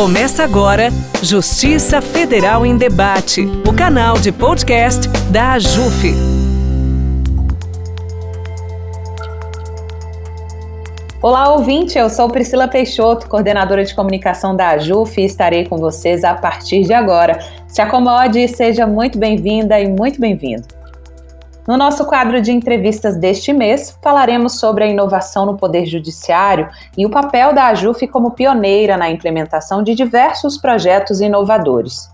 Começa agora Justiça Federal em Debate, o canal de podcast da AJUF. Olá, ouvinte, eu sou Priscila Peixoto, coordenadora de comunicação da AJUF e estarei com vocês a partir de agora. Se acomode e seja muito bem-vinda e muito bem-vindo. No nosso quadro de entrevistas deste mês, falaremos sobre a inovação no Poder Judiciário e o papel da AJUF como pioneira na implementação de diversos projetos inovadores.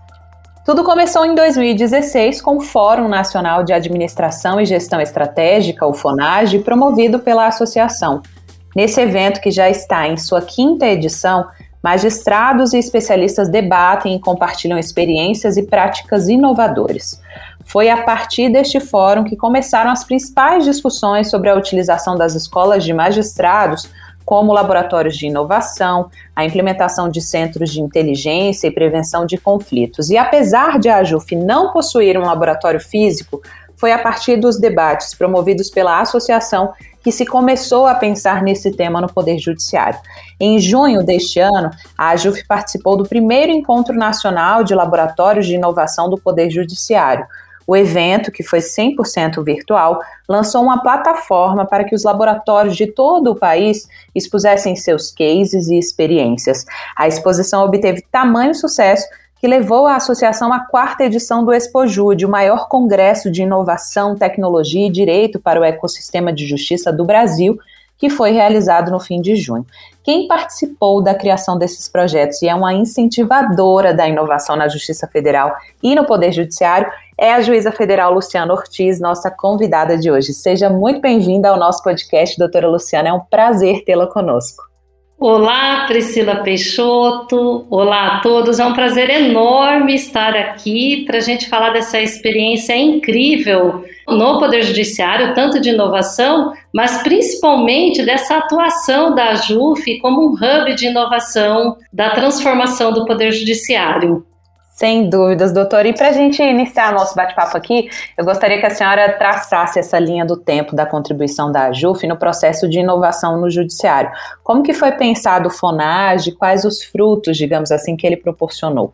Tudo começou em 2016 com o Fórum Nacional de Administração e Gestão Estratégica, o FONAGE, promovido pela associação. Nesse evento, que já está em sua quinta edição, magistrados e especialistas debatem e compartilham experiências e práticas inovadoras. Foi a partir deste fórum que começaram as principais discussões sobre a utilização das escolas de magistrados como laboratórios de inovação, a implementação de centros de inteligência e prevenção de conflitos. E apesar de a AJUF não possuir um laboratório físico, foi a partir dos debates promovidos pela associação que se começou a pensar nesse tema no Poder Judiciário. Em junho deste ano, a AJUF participou do primeiro Encontro Nacional de Laboratórios de Inovação do Poder Judiciário, o evento, que foi 100% virtual, lançou uma plataforma para que os laboratórios de todo o país expusessem seus cases e experiências. A exposição obteve tamanho sucesso que levou a associação à quarta edição do ExpoJude, o maior congresso de inovação, tecnologia e direito para o ecossistema de justiça do Brasil, que foi realizado no fim de junho. Quem participou da criação desses projetos e é uma incentivadora da inovação na Justiça Federal e no Poder Judiciário é a juíza federal Luciana Ortiz, nossa convidada de hoje. Seja muito bem-vinda ao nosso podcast, doutora Luciana. É um prazer tê-la conosco. Olá, Priscila Peixoto. Olá a todos. É um prazer enorme estar aqui para a gente falar dessa experiência incrível no Poder Judiciário, tanto de inovação, mas principalmente dessa atuação da JUF como um hub de inovação da transformação do Poder Judiciário. Sem dúvidas, doutor. E para a gente iniciar nosso bate-papo aqui, eu gostaria que a senhora traçasse essa linha do tempo da contribuição da AJUF no processo de inovação no judiciário. Como que foi pensado o FONAGE, quais os frutos, digamos assim, que ele proporcionou?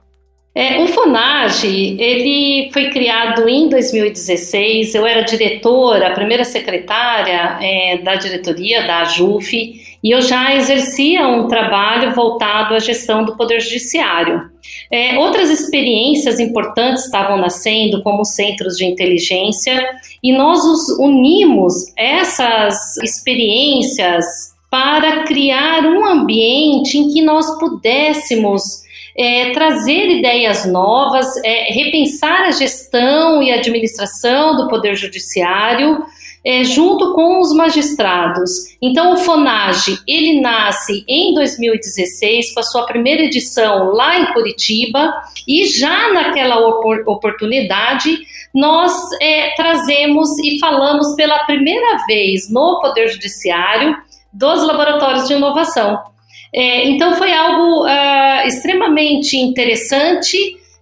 É, o FONAGE, ele foi criado em 2016, eu era diretora, primeira secretária é, da diretoria da AJUF, e eu já exercia um trabalho voltado à gestão do Poder Judiciário. É, outras experiências importantes estavam nascendo, como centros de inteligência, e nós unimos essas experiências para criar um ambiente em que nós pudéssemos é, trazer ideias novas, é, repensar a gestão e administração do Poder Judiciário, é, junto com os magistrados. Então, o FONAGE, ele nasce em 2016, com a sua primeira edição lá em Curitiba, e já naquela oportunidade, nós é, trazemos e falamos pela primeira vez no Poder Judiciário dos laboratórios de inovação. É, então foi algo uh, extremamente interessante.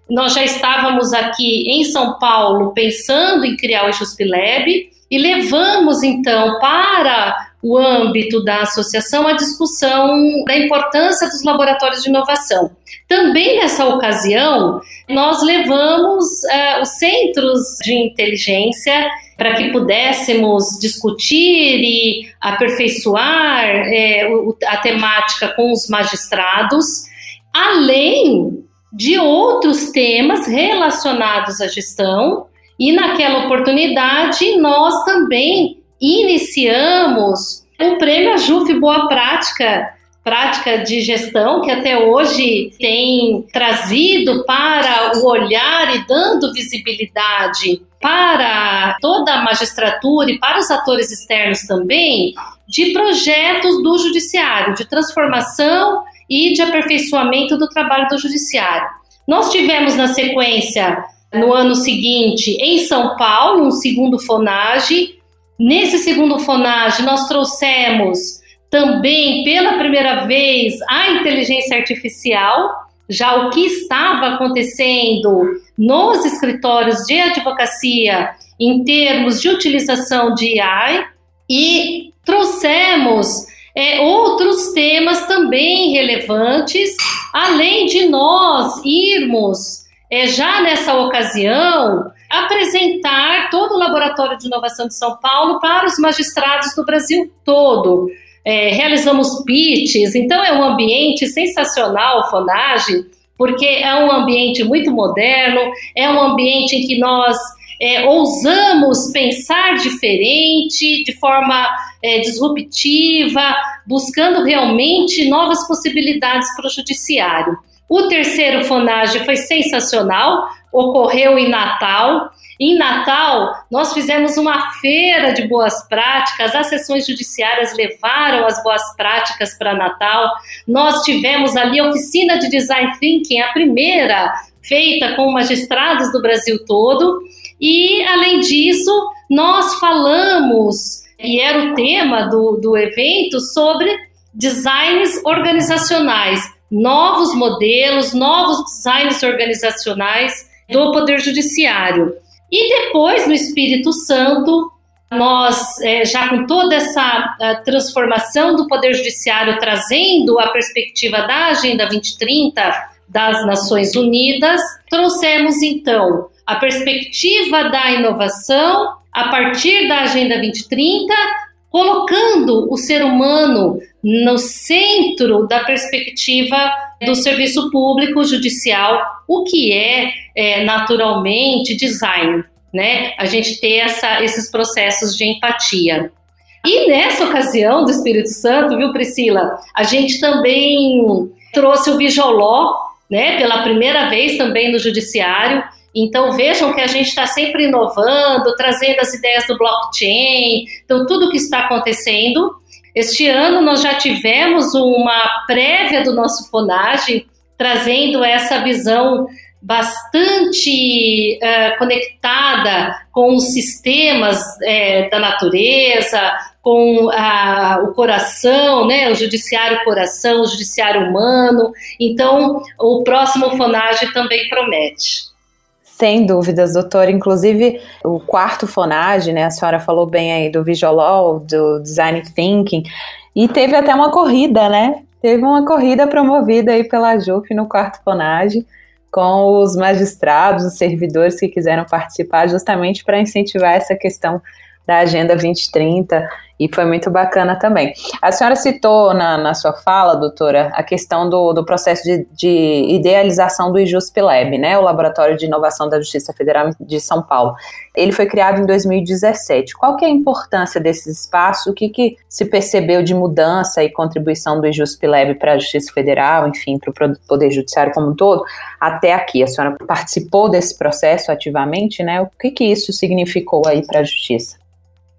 Nós já estávamos aqui em São Paulo pensando em criar o Juspilab e levamos então para o âmbito da associação a discussão da importância dos laboratórios de inovação. Também nessa ocasião, nós levamos uh, os centros de inteligência para que pudéssemos discutir e aperfeiçoar é, a temática com os magistrados, além de outros temas relacionados à gestão. E naquela oportunidade, nós também iniciamos o prêmio Ajuf Boa Prática, prática de gestão que até hoje tem trazido para o olhar e dando visibilidade para toda a magistratura e para os atores externos também de projetos do judiciário, de transformação e de aperfeiçoamento do trabalho do judiciário. Nós tivemos na sequência, no ano seguinte, em São Paulo, um segundo FONAGE. Nesse segundo FONAGE, nós trouxemos também pela primeira vez a inteligência artificial, já o que estava acontecendo nos escritórios de advocacia em termos de utilização de AI e trouxemos é, outros temas também relevantes, além de nós irmos, é, já nessa ocasião, apresentar todo o Laboratório de Inovação de São Paulo para os magistrados do Brasil todo. É, realizamos pitches, então é um ambiente sensacional, Fonage, porque é um ambiente muito moderno, é um ambiente em que nós é, ousamos pensar diferente, de forma é, disruptiva, buscando realmente novas possibilidades para o judiciário. O terceiro Fonage foi sensacional, ocorreu em Natal. Em Natal, nós fizemos uma feira de boas práticas, as sessões judiciárias levaram as boas práticas para Natal. Nós tivemos ali a oficina de design thinking, a primeira feita com magistrados do Brasil todo. E, além disso, nós falamos, e era o tema do, do evento, sobre designs organizacionais, novos modelos, novos designs organizacionais do Poder Judiciário. E depois, no Espírito Santo, nós, é, já com toda essa transformação do Poder Judiciário, trazendo a perspectiva da Agenda 2030 das Nações Unidas, trouxemos então a perspectiva da inovação a partir da Agenda 2030, colocando o ser humano no centro da perspectiva do serviço público judicial, o que é, é naturalmente design, né? A gente ter essa, esses processos de empatia. E nessa ocasião do Espírito Santo, viu, Priscila, a gente também trouxe o Vijoló, né, pela primeira vez também no judiciário, então vejam que a gente está sempre inovando, trazendo as ideias do blockchain, então tudo que está acontecendo. Este ano nós já tivemos uma prévia do nosso Fonage, trazendo essa visão bastante uh, conectada com os sistemas é, da natureza, com o coração, né, o judiciário coração, o judiciário humano. Então, o próximo Fonage também promete. Sem dúvidas, doutor. Inclusive, o quarto Fonage, né? A senhora falou bem aí do Visual, do Design Thinking, e teve até uma corrida, né? Teve uma corrida promovida aí pela JUF no quarto Fonage, com os magistrados, os servidores que quiseram participar, justamente para incentivar essa questão da Agenda 2030 e foi muito bacana também. A senhora citou na, na sua fala, doutora, a questão do, do processo de, de idealização do IJUSP né, o Laboratório de Inovação da Justiça Federal de São Paulo. Ele foi criado em 2017. Qual que é a importância desse espaço? O que, que se percebeu de mudança e contribuição do IJUSP para a Justiça Federal, enfim, para o Poder Judiciário como um todo, até aqui? A senhora participou desse processo ativamente, né? O que, que isso significou aí para a Justiça?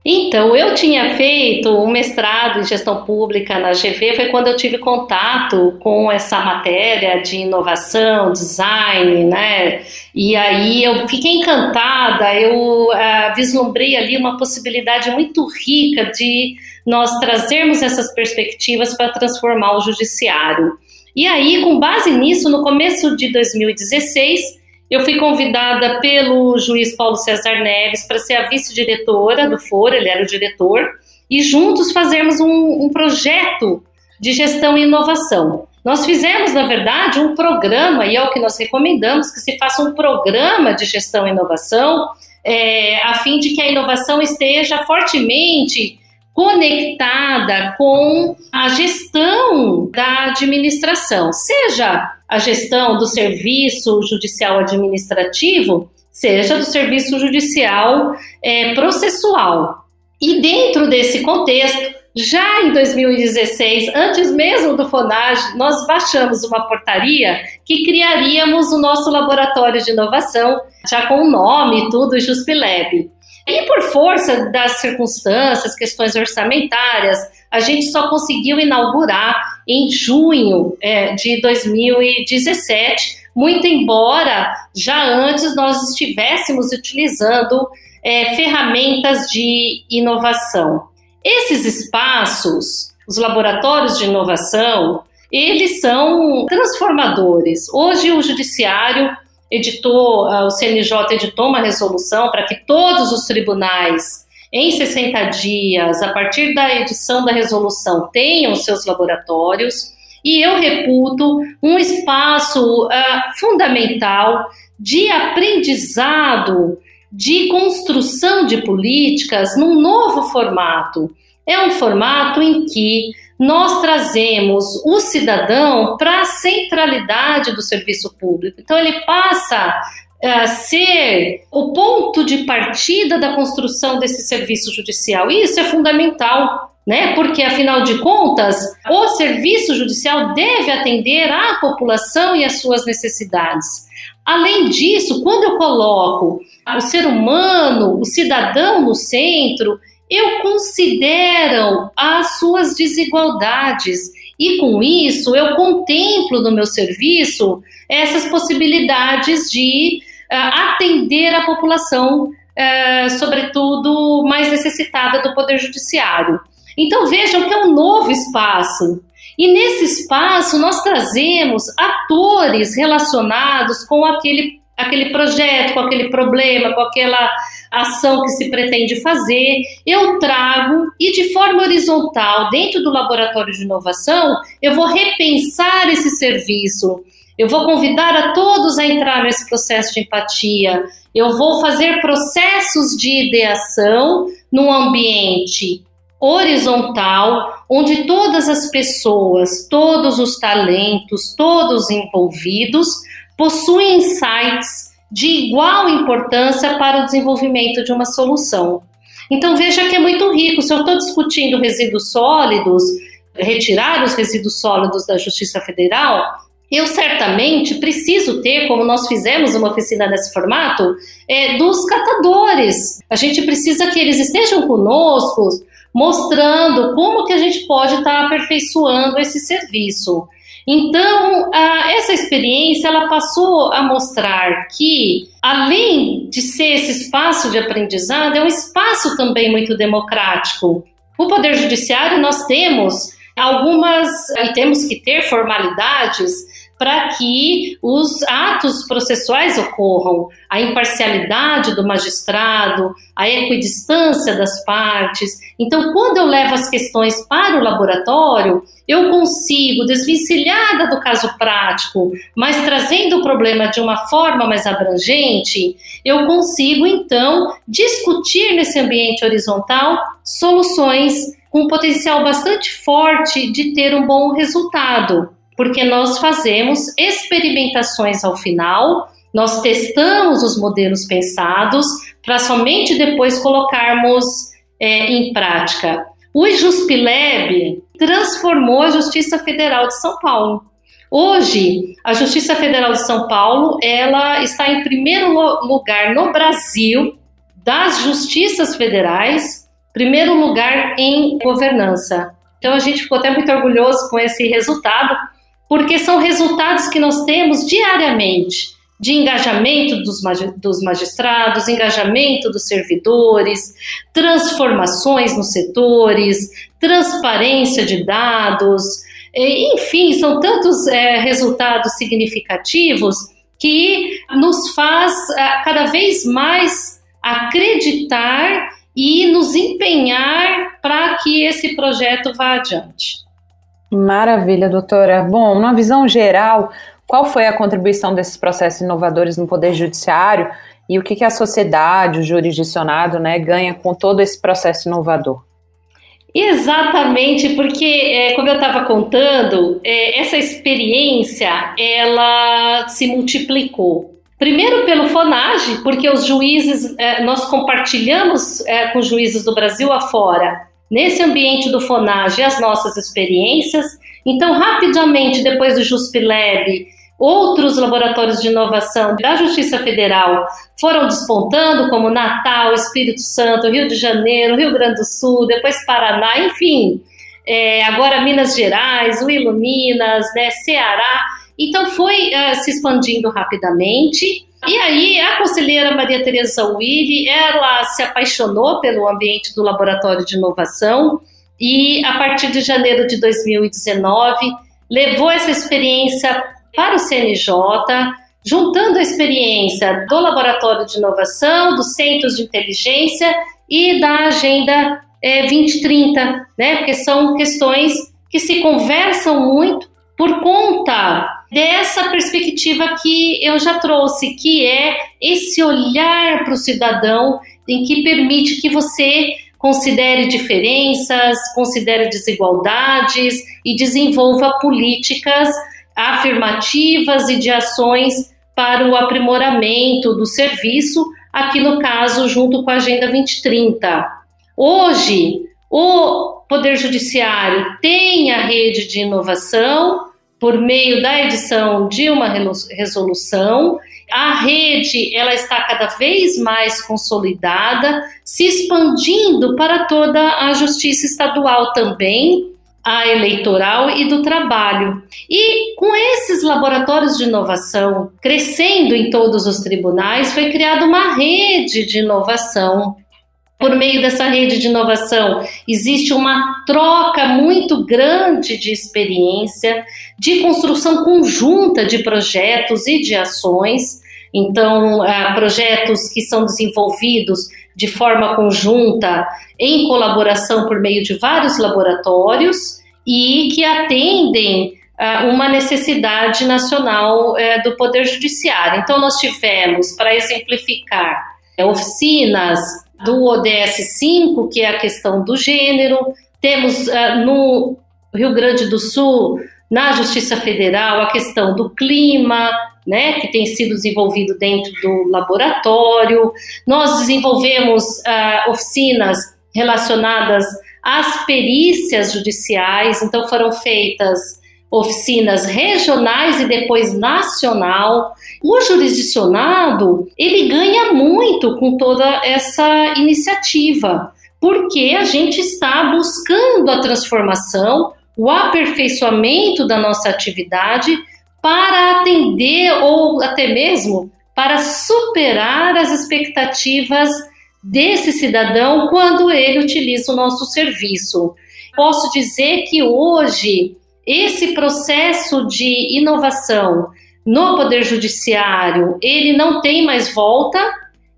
Então, eu tinha feito um mestrado em gestão pública na GV, foi quando eu tive contato com essa matéria de inovação, design, né? E aí eu fiquei encantada, eu uh, vislumbrei ali uma possibilidade muito rica de nós trazermos essas perspectivas para transformar o judiciário. E aí, com base nisso, no começo de 2016, eu fui convidada pelo juiz Paulo César Neves para ser a vice-diretora do Foro, ele era o diretor, e juntos fazermos um, um projeto de gestão e inovação. Nós fizemos, na verdade, um programa, e é o que nós recomendamos, que se faça um programa de gestão e inovação, é, a fim de que a inovação esteja fortemente conectada com a gestão da administração, seja a gestão do serviço judicial administrativo, seja do serviço judicial é, processual. E dentro desse contexto, já em 2016, antes mesmo do FONAGE, nós baixamos uma portaria que criaríamos o nosso laboratório de inovação, já com o nome e tudo, JuspLab. E por força das circunstâncias, questões orçamentárias, a gente só conseguiu inaugurar em junho é, de 2017, muito embora já antes nós estivéssemos utilizando é, ferramentas de inovação. Esses espaços, os laboratórios de inovação, eles são transformadores. Hoje o judiciário editou, o CNJ editou uma resolução para que todos os tribunais em 60 dias, a partir da edição da resolução, tenham seus laboratórios, e eu reputo um espaço uh, fundamental de aprendizado, de construção de políticas num novo formato. É um formato em que nós trazemos o cidadão para a centralidade do serviço público. Então, ele passa a ser o ponto de partida da construção desse serviço judicial. E isso é fundamental né? Porque afinal de contas, o serviço judicial deve atender à população e às suas necessidades. Além disso, quando eu coloco o ser humano, o cidadão no centro, eu considero as suas desigualdades e com isso eu contemplo no meu serviço essas possibilidades de uh, atender a população, uh, sobretudo mais necessitada do poder judiciário. Então vejam que é um novo espaço. E nesse espaço nós trazemos atores relacionados com aquele, aquele projeto, com aquele problema, com aquela ação que se pretende fazer. Eu trago e de forma horizontal, dentro do laboratório de inovação, eu vou repensar esse serviço. Eu vou convidar a todos a entrar nesse processo de empatia. Eu vou fazer processos de ideação num ambiente horizontal, onde todas as pessoas, todos os talentos, todos envolvidos possuem insights de igual importância para o desenvolvimento de uma solução. Então veja que é muito rico. Se eu estou discutindo resíduos sólidos, retirar os resíduos sólidos da Justiça Federal, eu certamente preciso ter, como nós fizemos uma oficina nesse formato, é, dos catadores. A gente precisa que eles estejam conosco, mostrando como que a gente pode estar tá aperfeiçoando esse serviço. Então, essa experiência ela passou a mostrar que, além de ser esse espaço de aprendizado, é um espaço também muito democrático. O Poder Judiciário, nós temos algumas, e temos que ter formalidades para que os atos processuais ocorram, a imparcialidade do magistrado, a equidistância das partes. Então, quando eu levo as questões para o laboratório, eu consigo, desvencilhada do caso prático, mas trazendo o problema de uma forma mais abrangente, eu consigo, então, discutir nesse ambiente horizontal soluções com um potencial bastante forte de ter um bom resultado porque nós fazemos experimentações ao final, nós testamos os modelos pensados para somente depois colocarmos é, em prática. O Juspilab transformou a Justiça Federal de São Paulo. Hoje, a Justiça Federal de São Paulo, ela está em primeiro lugar no Brasil das justiças federais, primeiro lugar em governança. Então a gente ficou até muito orgulhoso com esse resultado, porque são resultados que nós temos diariamente de engajamento dos, dos magistrados, engajamento dos servidores, transformações nos setores, transparência de dados, enfim, são tantos é, resultados significativos que nos faz é, cada vez mais acreditar e nos empenhar para que esse projeto vá adiante. Maravilha, doutora. Bom, numa visão geral, qual foi a contribuição desses processos inovadores no Poder Judiciário e o que, que a sociedade, o jurisdicionado, né, ganha com todo esse processo inovador? Exatamente, porque é, como eu estava contando, é, essa experiência ela se multiplicou. Primeiro pelo Fonage, porque os juízes, é, nós compartilhamos é, com juízes do Brasil afora nesse ambiente do Fonage as nossas experiências. Então, rapidamente, depois do JustLab, outros laboratórios de inovação da Justiça Federal foram despontando, como Natal, Espírito Santo, Rio de Janeiro, Rio Grande do Sul, depois Paraná, enfim. É, agora Minas Gerais, o Iluminas, né, Ceará. Então foi uh, se expandindo rapidamente. E aí, a conselheira Maria Tereza Willi, ela se apaixonou pelo ambiente do laboratório de inovação e, a partir de janeiro de 2019, levou essa experiência para o CNJ, juntando a experiência do laboratório de inovação, dos centros de inteligência e da Agenda é, 2030, né? Porque são questões que se conversam muito por conta dessa perspectiva que eu já trouxe, que é esse olhar para o cidadão em que permite que você considere diferenças, considere desigualdades e desenvolva políticas afirmativas e de ações para o aprimoramento do serviço, aqui no caso, junto com a Agenda 2030. Hoje, o Poder Judiciário tem a rede de inovação por meio da edição de uma resolução. A rede ela está cada vez mais consolidada, se expandindo para toda a justiça estadual também, a eleitoral e do trabalho. E com esses laboratórios de inovação crescendo em todos os tribunais, foi criada uma rede de inovação. Por meio dessa rede de inovação, existe uma troca muito grande de experiência, de construção conjunta de projetos e de ações. Então, projetos que são desenvolvidos de forma conjunta, em colaboração por meio de vários laboratórios e que atendem uh, uma necessidade nacional uh, do Poder Judiciário. Então, nós tivemos, para exemplificar, oficinas do ODS 5, que é a questão do gênero, temos no Rio Grande do Sul, na Justiça Federal, a questão do clima, né, que tem sido desenvolvido dentro do laboratório. Nós desenvolvemos uh, oficinas relacionadas às perícias judiciais, então foram feitas oficinas regionais e depois nacional. O jurisdicionado, ele ganha muito com toda essa iniciativa, porque a gente está buscando a transformação, o aperfeiçoamento da nossa atividade para atender ou até mesmo para superar as expectativas desse cidadão quando ele utiliza o nosso serviço. Posso dizer que hoje esse processo de inovação no poder judiciário, ele não tem mais volta,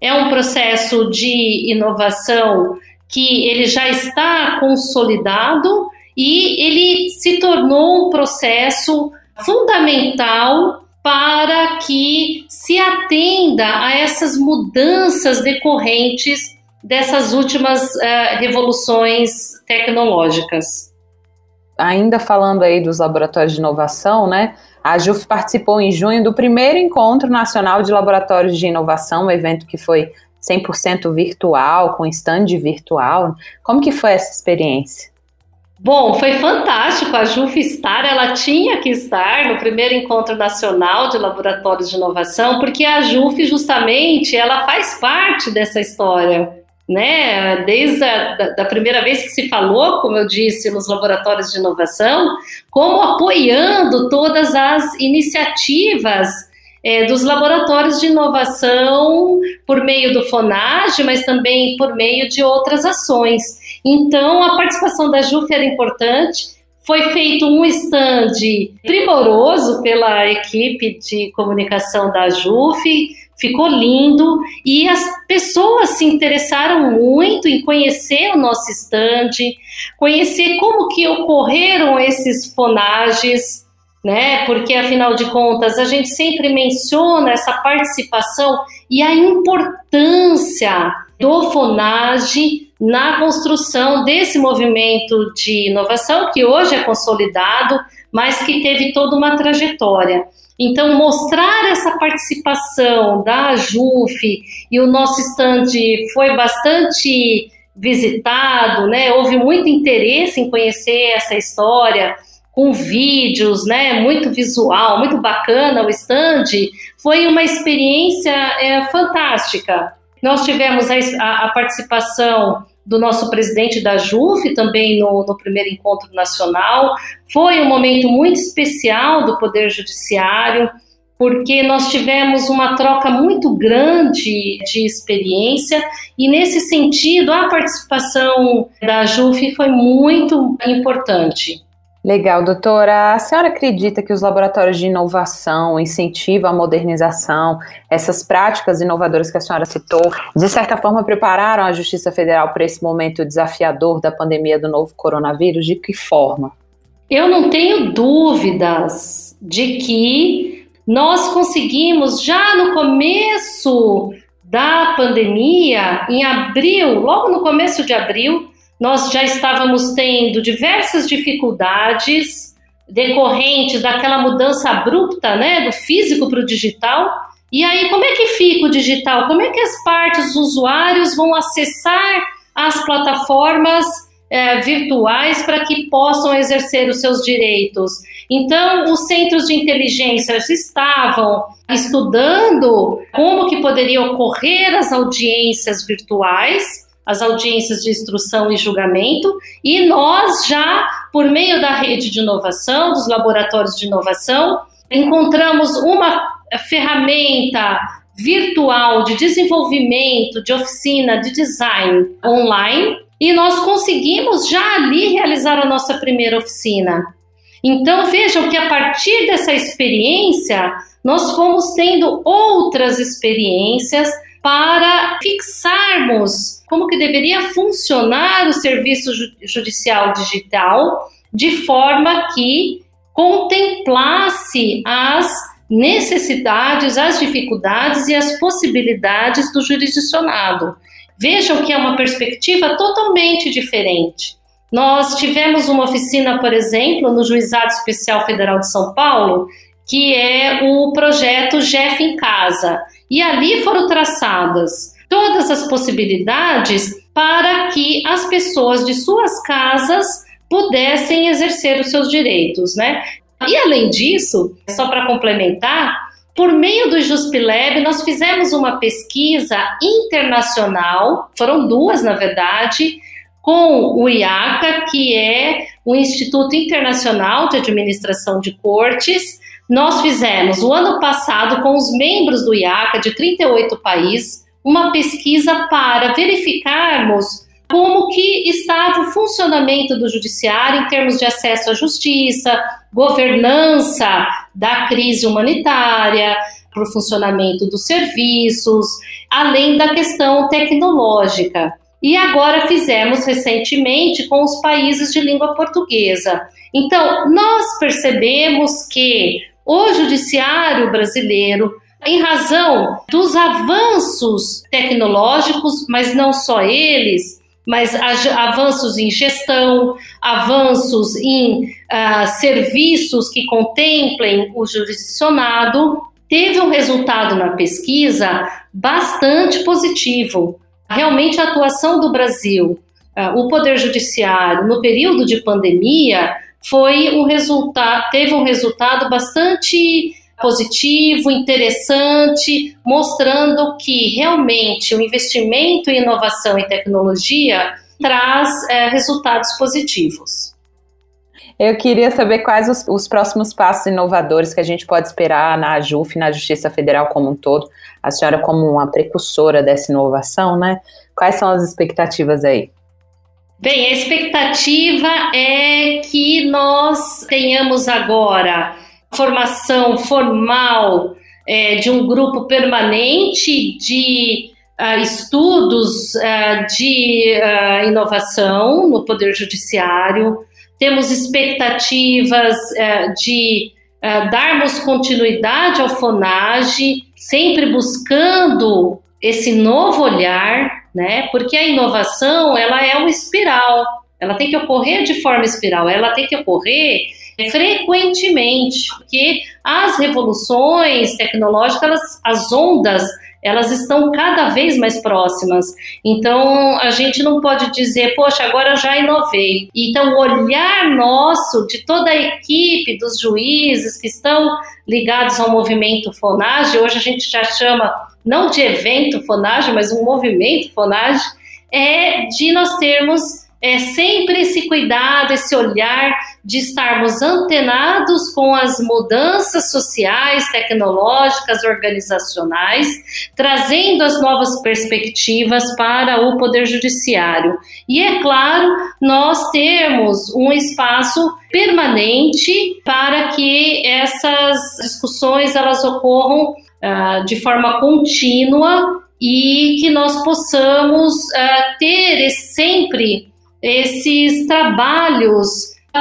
é um processo de inovação que ele já está consolidado e ele se tornou um processo fundamental para que se atenda a essas mudanças decorrentes dessas últimas uh, revoluções tecnológicas. Ainda falando aí dos laboratórios de inovação, né? A JUF participou em junho do primeiro encontro nacional de laboratórios de inovação, um evento que foi 100% virtual, com stand virtual. Como que foi essa experiência? Bom, foi fantástico. A JUF estar, ela tinha que estar no primeiro encontro nacional de laboratórios de inovação, porque a JUF justamente ela faz parte dessa história, né? Desde a da, da primeira vez que se falou, como eu disse, nos laboratórios de inovação, como apoiando todas as iniciativas é, dos laboratórios de inovação por meio do FONAGE, mas também por meio de outras ações. Então, a participação da JUF era importante. Foi feito um stand primoroso pela equipe de comunicação da JUF, ficou lindo e as pessoas se interessaram muito em conhecer o nosso stand, conhecer como que ocorreram esses fonages, né? Porque afinal de contas a gente sempre menciona essa participação e a importância do Fonage na construção desse movimento de inovação que hoje é consolidado, mas que teve toda uma trajetória. Então, mostrar essa participação da JUF e o nosso stand foi bastante visitado, né? Houve muito interesse em conhecer essa história com vídeos, né, muito visual, muito bacana o stand, foi uma experiência é, fantástica. Nós tivemos a, a, a, participação do nosso presidente da JUF também no, no primeiro encontro nacional. Foi um momento muito especial do Poder Judiciário, porque nós tivemos uma troca muito grande de experiência e, nesse sentido, a participação da JUF foi muito importante. Legal, doutora. A senhora acredita que os laboratórios de inovação incentivam a modernização, essas práticas inovadoras que a senhora citou, de certa forma prepararam a Justiça Federal para esse momento desafiador da pandemia do novo coronavírus? De que forma? Eu não tenho dúvidas de que nós conseguimos já no começo da pandemia, em abril, logo no começo de abril, nós já estávamos tendo diversas dificuldades decorrentes daquela mudança abrupta, né, do físico para o digital. E aí, como é que fica o digital? Como é que as partes dos usuários vão acessar as plataformas é, virtuais para que possam exercer os seus direitos? Então, os centros de inteligência estavam estudando como que poderiam ocorrer as audiências virtuais as audiências de instrução e julgamento, e nós já, por meio da rede de inovação, dos laboratórios de inovação, encontramos uma ferramenta virtual de desenvolvimento, de oficina, de design online, e nós conseguimos já ali realizar a nossa primeira oficina. Então vejam que a partir dessa experiência, nós fomos tendo outras experiências para fixarmos como que deveria funcionar o serviço judicial digital de forma que contemplasse as necessidades, as dificuldades e as possibilidades do jurisdicionado. Vejam que é uma perspectiva totalmente diferente. Nós tivemos uma oficina, por exemplo, no Juizado Especial Federal de São Paulo, que é o projeto Jeff em Casa. E ali foram traçadas todas as possibilidades para que as pessoas de suas casas pudessem exercer os seus direitos, né? E além disso, só para complementar, por meio do Juspilab, nós fizemos uma pesquisa internacional, foram duas, na verdade, com o IACA, que é o Instituto Internacional de Administração de Cortes. Nós fizemos o ano passado com os membros do IACA de 38 países uma pesquisa para verificarmos como que estava o funcionamento do judiciário em termos de acesso à justiça, governança da crise humanitária, para o funcionamento dos serviços, além da questão tecnológica. E agora fizemos recentemente com os países de língua portuguesa. Então, nós percebemos que o judiciário brasileiro em razão dos avanços tecnológicos, mas não só eles, mas avanços em gestão, avanços em uh, serviços que contemplem o jurisdicionado, teve um resultado na pesquisa bastante positivo. Realmente a atuação do Brasil, uh, o Poder Judiciário, no período de pandemia, foi um resultado, teve um resultado bastante positivo, interessante, mostrando que realmente o investimento em inovação e tecnologia traz é, resultados positivos. Eu queria saber quais os, os, próximos passos inovadores que a gente pode esperar na AJUF, na Justiça Federal como um todo. A senhora, como uma precursora dessa inovação, né? Quais são as expectativas aí? Bem, a expectativa é que nós tenhamos agora formação formal é, de um grupo permanente de uh, estudos uh, de uh, inovação no Poder Judiciário, temos expectativas de darmos continuidade ao FONAGE, sempre buscando esse novo olhar, né? Porque a inovação ela é uma espiral, ela tem que ocorrer de forma espiral, ela tem que ocorrer frequentemente, porque as revoluções tecnológicas, as ondas, elas estão cada vez mais próximas. Então, a gente não pode dizer, poxa, agora eu já inovei. Então, o olhar nosso, de toda a equipe, dos juízes que estão ligados ao movimento Fonage, hoje a gente já chama, não de evento Fonage, mas um movimento Fonage, é de nós termos é sempre esse cuidado, esse olhar de estarmos antenados com as mudanças sociais, tecnológicas, organizacionais, trazendo as novas perspectivas para o Poder Judiciário. E é claro, nós temos um espaço permanente para que essas discussões elas ocorram uh, de forma contínua e que nós possamos uh, ter sempre esses trabalhos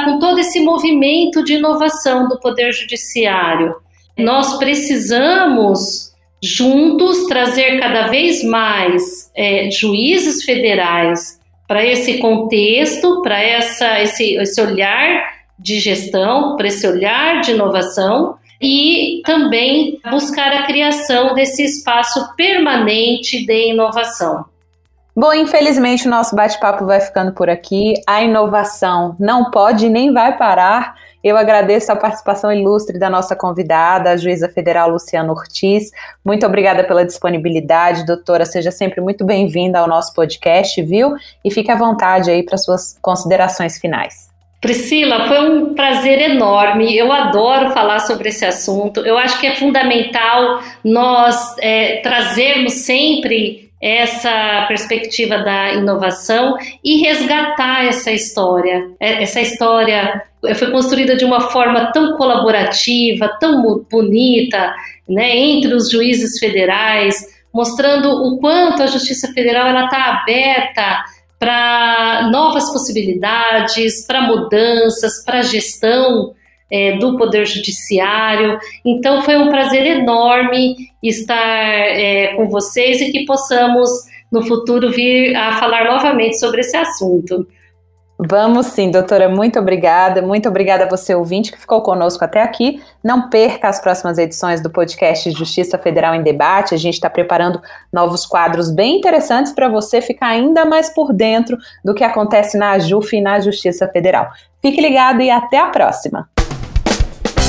com todo esse movimento de inovação do Poder Judiciário. Nós precisamos juntos trazer cada vez mais é, juízes federais para esse contexto, para esse, esse olhar de gestão, para esse olhar de inovação e também buscar a criação desse espaço permanente de inovação. Bom, infelizmente o nosso bate-papo vai ficando por aqui. A inovação não pode nem vai parar. Eu agradeço a participação ilustre da nossa convidada, a juíza federal Luciana Ortiz. Muito obrigada pela disponibilidade, doutora. Seja sempre muito bem-vinda ao nosso podcast, viu? E fique à vontade aí para suas considerações finais. Priscila, foi um prazer enorme. Eu adoro falar sobre esse assunto. Eu acho que é fundamental nós é, trazermos sempre essa perspectiva da inovação e resgatar essa história. É, essa história foi construída de uma forma tão colaborativa, tão bonita, né, entre os juízes federais, mostrando o quanto a Justiça Federal está aberta para novas possibilidades, para mudanças, para gestão é, do Poder Judiciário. Então, foi um prazer enorme estar é, com vocês e que possamos, no futuro, vir a falar novamente sobre esse assunto. Vamos sim, doutora. Muito obrigada. Muito obrigada a você, ouvinte, que ficou conosco até aqui. Não perca as próximas edições do podcast Justiça Federal em Debate. A gente está preparando novos quadros bem interessantes para você ficar ainda mais por dentro do que acontece na JUF e na Justiça Federal. Fique ligado e até a próxima.